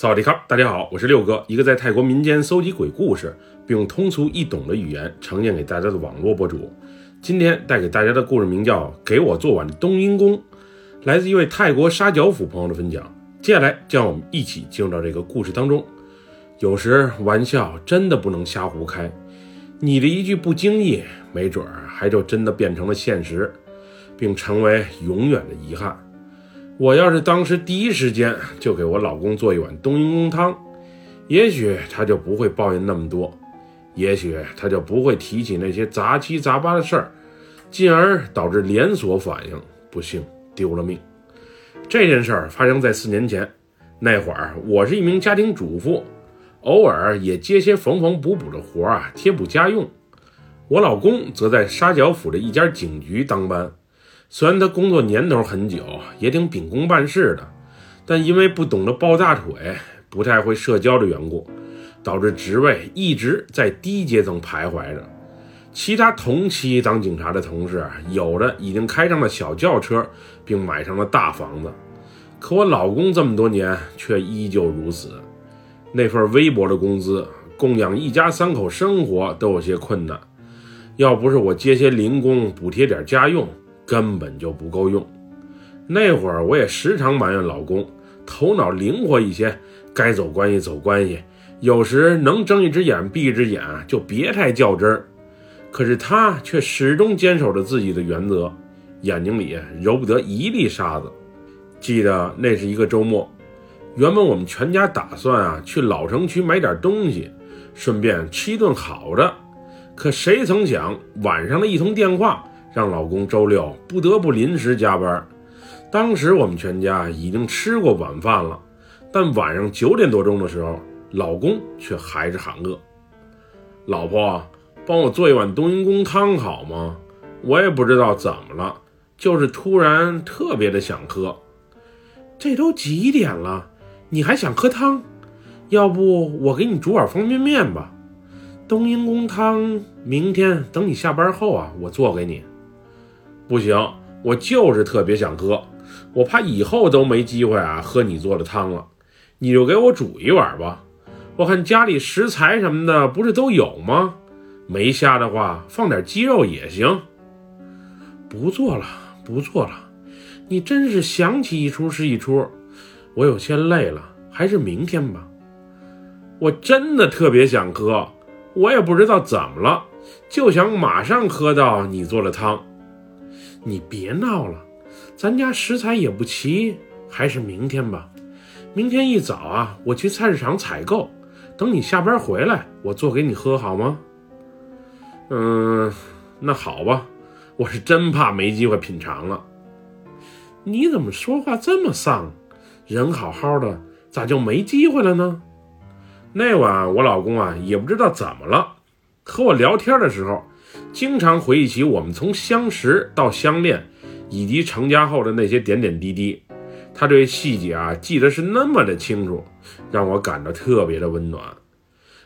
萨瓦迪卡，大家好，我是六哥，一个在泰国民间搜集鬼故事，并用通俗易懂的语言呈现给大家的网络博主。今天带给大家的故事名叫《给我做碗冬阴功》，来自一位泰国沙角府朋友的分享。接下来，让我们一起进入到这个故事当中。有时玩笑真的不能瞎胡开，你的一句不经意，没准儿还就真的变成了现实，并成为永远的遗憾。我要是当时第一时间就给我老公做一碗冬阴功汤，也许他就不会抱怨那么多，也许他就不会提起那些杂七杂八的事儿，进而导致连锁反应，不幸丢了命。这件事儿发生在四年前，那会儿我是一名家庭主妇，偶尔也接些缝缝补补的活儿啊，贴补家用。我老公则在沙角府的一家警局当班。虽然他工作年头很久，也挺秉公办事的，但因为不懂得抱大腿，不太会社交的缘故，导致职位一直在低阶层徘徊着。其他同期当警察的同事，有的已经开上了小轿车，并买上了大房子，可我老公这么多年却依旧如此。那份微薄的工资，供养一家三口生活都有些困难。要不是我接些零工补贴点家用，根本就不够用。那会儿我也时常埋怨老公，头脑灵活一些，该走关系走关系，有时能睁一只眼闭一只眼，就别太较真儿。可是他却始终坚守着自己的原则，眼睛里揉不得一粒沙子。记得那是一个周末，原本我们全家打算啊去老城区买点东西，顺便吃一顿好的。可谁曾想，晚上的一通电话。让老公周六不得不临时加班。当时我们全家已经吃过晚饭了，但晚上九点多钟的时候，老公却还是喊饿。老婆，帮我做一碗冬阴功汤好吗？我也不知道怎么了，就是突然特别的想喝。这都几点了，你还想喝汤？要不我给你煮碗方便面吧。冬阴功汤，明天等你下班后啊，我做给你。不行，我就是特别想喝，我怕以后都没机会啊喝你做的汤了。你就给我煮一碗吧，我看家里食材什么的不是都有吗？没虾的话，放点鸡肉也行。不做了，不做了，你真是想起一出是一出。我有些累了，还是明天吧。我真的特别想喝，我也不知道怎么了，就想马上喝到你做的汤。你别闹了，咱家食材也不齐，还是明天吧。明天一早啊，我去菜市场采购，等你下班回来，我做给你喝好吗？嗯，那好吧，我是真怕没机会品尝了。你怎么说话这么丧？人好好的，咋就没机会了呢？那晚我老公啊，也不知道怎么了，和我聊天的时候。经常回忆起我们从相识到相恋，以及成家后的那些点点滴滴，他对细节啊记得是那么的清楚，让我感到特别的温暖，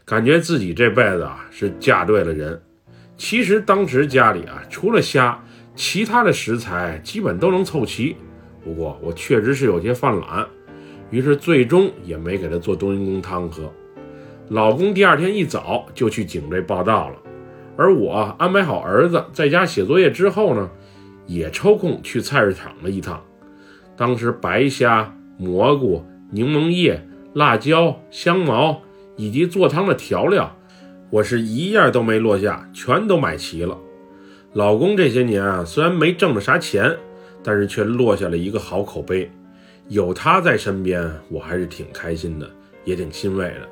感觉自己这辈子啊是嫁对了人。其实当时家里啊除了虾，其他的食材基本都能凑齐，不过我确实是有些犯懒，于是最终也没给他做冬阴功汤喝。老公第二天一早就去警队报道了。而我安排好儿子在家写作业之后呢，也抽空去菜市场了一趟。当时白虾、蘑菇、柠檬叶、辣椒、香茅以及做汤的调料，我是一样都没落下，全都买齐了。老公这些年啊，虽然没挣着啥钱，但是却落下了一个好口碑。有他在身边，我还是挺开心的，也挺欣慰的。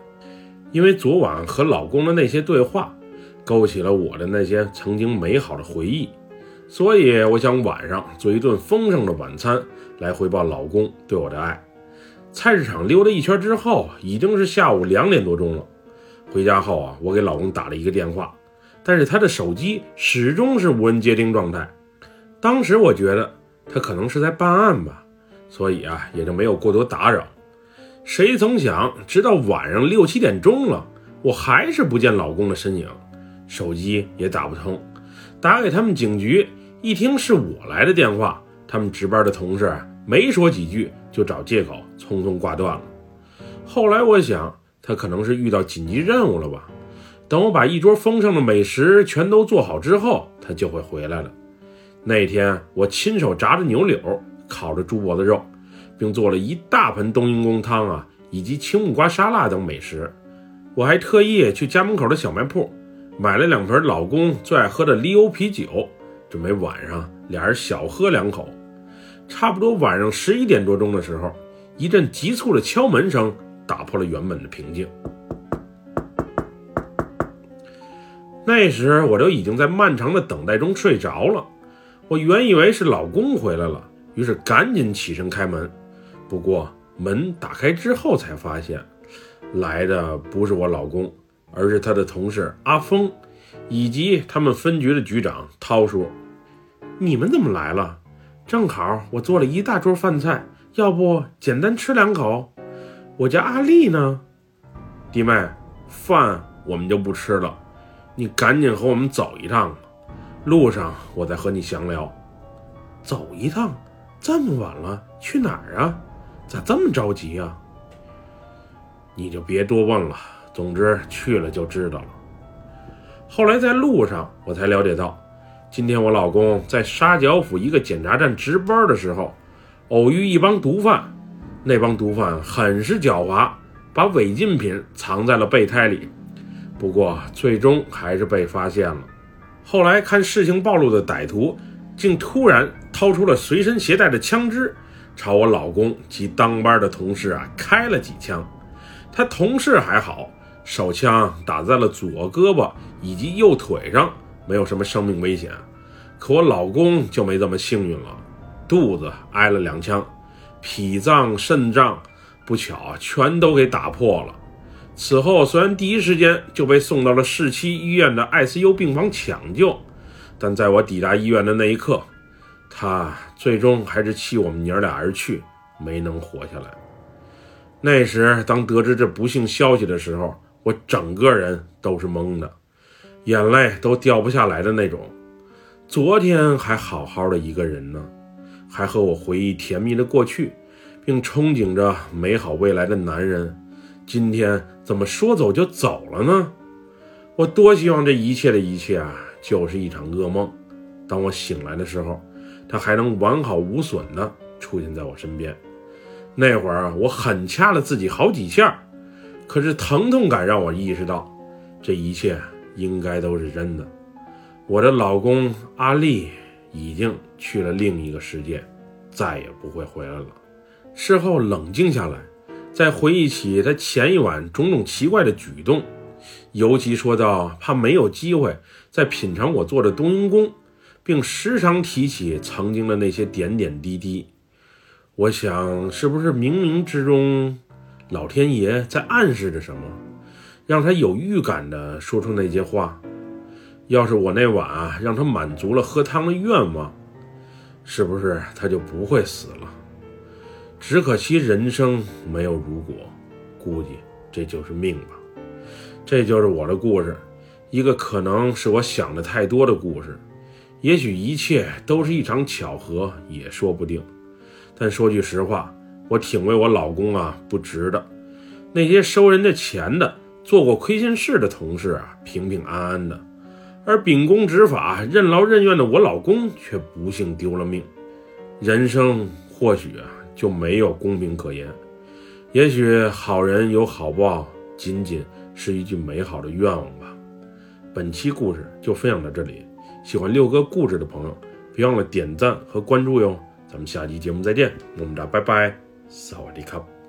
因为昨晚和老公的那些对话。勾起了我的那些曾经美好的回忆，所以我想晚上做一顿丰盛的晚餐来回报老公对我的爱。菜市场溜达一圈之后，已经是下午两点多钟了。回家后啊，我给老公打了一个电话，但是他的手机始终是无人接听状态。当时我觉得他可能是在办案吧，所以啊也就没有过多打扰。谁曾想，直到晚上六七点钟了，我还是不见老公的身影。手机也打不通，打给他们警局，一听是我来的电话，他们值班的同事没说几句，就找借口匆匆挂断了。后来我想，他可能是遇到紧急任务了吧。等我把一桌丰盛的美食全都做好之后，他就会回来了。那天我亲手炸的牛柳，烤着猪脖子肉，并做了一大盆冬阴功汤啊，以及青木瓜沙拉等美食。我还特意去家门口的小卖铺买了两瓶老公最爱喝的利欧啤酒，准备晚上俩人小喝两口。差不多晚上十一点多钟的时候，一阵急促的敲门声打破了原本的平静。那时我都已经在漫长的等待中睡着了。我原以为是老公回来了，于是赶紧起身开门。不过门打开之后，才发现来的不是我老公，而是他的同事阿峰，以及他们分局的局长涛叔。你们怎么来了？正好我做了一大桌饭菜，要不简单吃两口？我家阿丽呢？弟妹，饭我们就不吃了，你赶紧和我们走一趟。路上我再和你详聊。走一趟，这么晚了，去哪儿啊？咋这么着急呀？你就别多问了，总之去了就知道了。后来在路上，我才了解到，今天我老公在沙角府一个检查站值班的时候，偶遇一帮毒贩。那帮毒贩很是狡猾，把违禁品藏在了备胎里，不过最终还是被发现了。后来看事情暴露的歹徒，竟突然掏出了随身携带的枪支，朝我老公及当班的同事啊开了几枪。他同事还好，手枪打在了左胳膊以及右腿上，没有什么生命危险。可我老公就没这么幸运了，肚子挨了两枪，脾脏、肾脏不巧全都给打破了。此后，虽然第一时间就被送到了市区医院的 ICU 病房抢救，但在我抵达医院的那一刻，他最终还是弃我们娘俩而去，没能活下来。那时，当得知这不幸消息的时候，我整个人都是懵的，眼泪都掉不下来的那种。昨天还好好的一个人呢，还和我回忆甜蜜的过去，并憧憬着美好未来的男人。今天怎么说走就走了呢？我多希望这一切的一切啊，就是一场噩梦。当我醒来的时候，他还能完好无损的出现在我身边。那会儿我狠掐了自己好几下，可是疼痛感让我意识到，这一切应该都是真的。我的老公阿丽已经去了另一个世界，再也不会回来了。事后冷静下来。在回忆起他前一晚种种奇怪的举动，尤其说到怕没有机会再品尝我做的冬阴功，并时常提起曾经的那些点点滴滴，我想是不是冥冥之中，老天爷在暗示着什么，让他有预感的说出那些话？要是我那晚啊让他满足了喝汤的愿望，是不是他就不会死了？只可惜人生没有如果，估计这就是命吧。这就是我的故事，一个可能是我想的太多的故事。也许一切都是一场巧合，也说不定。但说句实话，我挺为我老公啊不值的。那些收人家钱的、做过亏心事的同事啊，平平安安的；而秉公执法、任劳任怨的我老公却不幸丢了命。人生或许啊。就没有公平可言。也许好人有好报，仅仅是一句美好的愿望吧。本期故事就分享到这里，喜欢六哥故事的朋友，别忘了点赞和关注哟。咱们下期节目再见，我们俩拜拜，萨瓦迪卡。